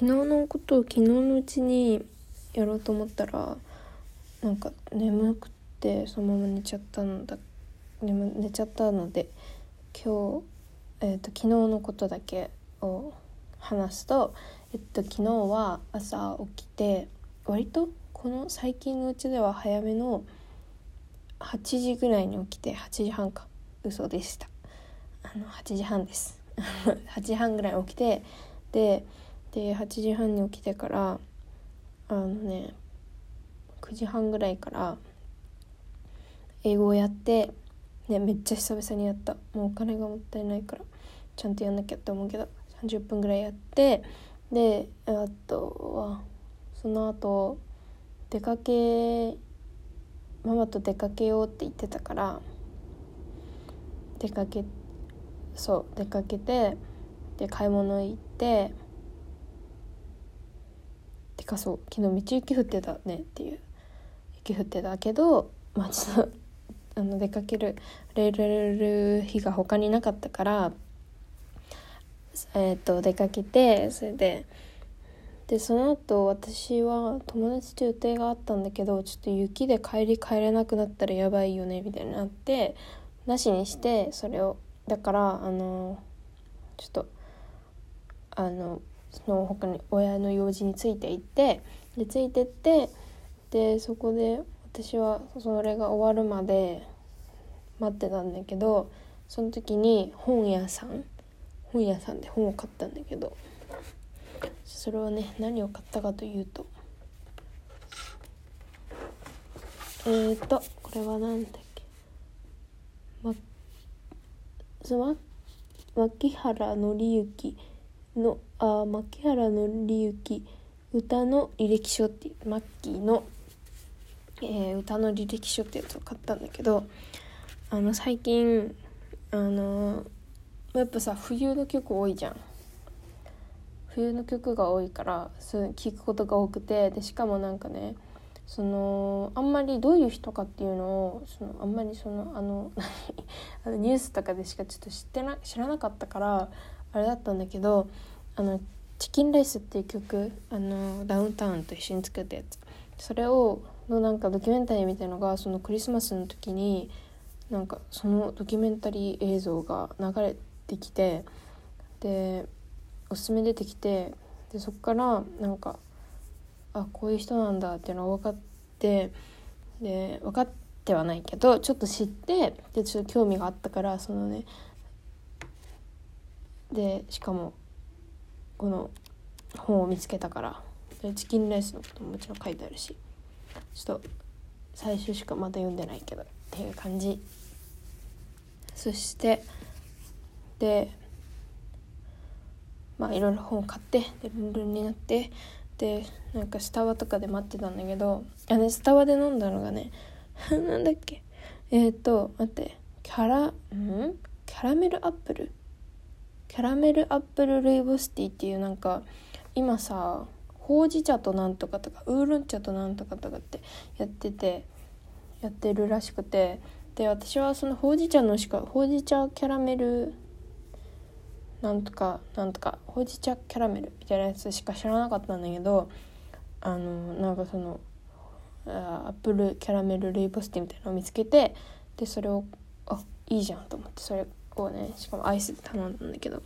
昨日のことを昨日のうちにやろうと思ったらなんか眠くてそのまま寝ちゃったのだ眠寝ちゃったので今日、えーと、昨日のことだけを話すと、えっと、昨日は朝起きて割とこの最近のうちでは早めの8時ぐらいに起きて8時半か嘘でした。あの8時半です。8時半ぐらい起きてでで8時半に起きてからあのね9時半ぐらいから英語をやってねめっちゃ久々にやった。もうお金がもったいないからちゃんとやんなきゃって思うけど30分ぐらいやってであとはその後出かけママと出かけようって言ってたから出かけそう出かけてで買い物行ってかそう昨日めっちゃ雪降ってたねっていう雪降ってたけどまあちょっと あの出かけるれる日が他になかったからえっ、ー、と出かけてそれででその後私は友達と予定があったんだけどちょっと雪で帰り帰れなくなったらやばいよねみたいになってなしにしてそれを。だからあのちょっとあのその他に親の用事について行ってでついてってでそこで私はそれが終わるまで待ってたんだけどその時に本屋さん本屋さんで本を買ったんだけどそれはね何を買ったかというとえーとこれは何だっけまま牧原紀之のあ牧原紀之歌の履歴書っていうマッキーの、えー、歌の履歴書ってやつを買ったんだけどあの最近あのやっぱさ冬の曲多いじゃん。冬の曲が多いからそう聞くことが多くてでしかもなんかねそのあんまりどういう人かっていうのをそのあんまりそのあの ニュースとかでしかちょっと知ってな知らなかったからあれだったんだけどあの「チキンライス」っていう曲あのダウンタウンと一緒に作ったやつ。それをのなんかドキュメンタリーみたいのがそのクリスマスの時になんかそのドキュメンタリー映像が流れてきてでおすすめ出てきてでそっからなんかあこういう人なんだっていうのが分かってで分かってはないけどちょっと知ってでちょっと興味があったからそのねでしかもこの本を見つけたからでチキンライスのことももちろん書いてあるしちょっと最初しかまだ読んでないけどっていう感じ。そしてでまあいろいろ本を買ってでルンルンになってでなんかスタバとかで待ってたんだけどあねスタバで飲んだのがね なんだっけ？えっ、ー、と待ってキャラん？キャラメルアップル？キャラメルアップルルイボスティーっていうなんか今さほうじ茶となんとかとかウーロン茶となんとかとかってやっててやってるらしくてで私はそのほうじ茶のしかほうじ茶キャラメルなんとかなんとかほうじ茶キャラメルみたいなやつしか知らなかったんだけどあのなんかそのアップルキャラメルルイボスティーみたいなのを見つけてでそれをあいいじゃんと思ってそれをねしかもアイスで頼んだんだけど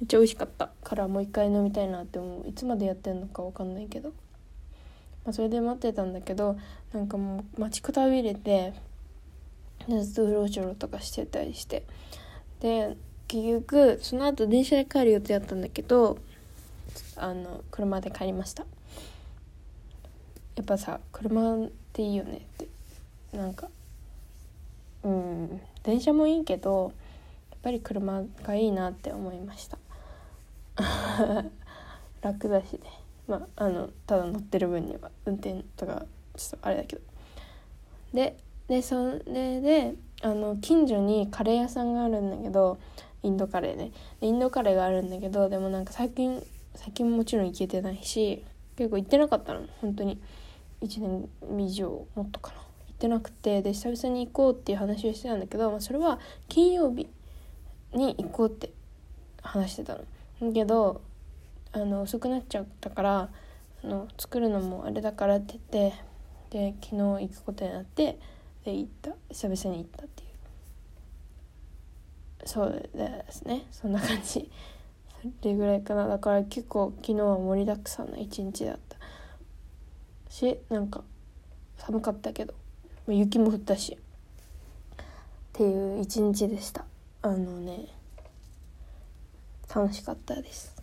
めっちゃ美味しかった。からもう一回飲みたいなって思う。いつまでやってんのか分かんないけど、まあ、それで待ってたんだけどなんかもう待ちくたびれてずっとうろちょろとかしてたりして。で結局その後電車で帰る予定だったんだけどあの車で帰りました。やっぱさ車っていいよねって。なんかうん電車もいいけどぱり車がいいなって思いました。楽だしねまああのただ乗ってる分には運転とかちょっとあれだけど。ででそれであの近所にカレー屋さんがあるんだけどインドカレーね。インドカレーがあるんだけどでもなんか最近最近もちろん行けてないし結構行ってなかったの。本当に。1年以上もっとかな。行ってなくてで久々に行こうっていう話をしてたんだけど、まあ、それは金曜日に行こうって話してたの。けどあの遅くなっちゃったからあの作るのもあれだからって言ってで昨日行くことになってで行った。久々に行ったっていう。そうですね。そんな感じ。それぐらいかな。だから結構昨日は盛りだくさんな一日だった。しなんか寒かったけど雪も降ったし。っていう一日でした。あのね楽しかったです。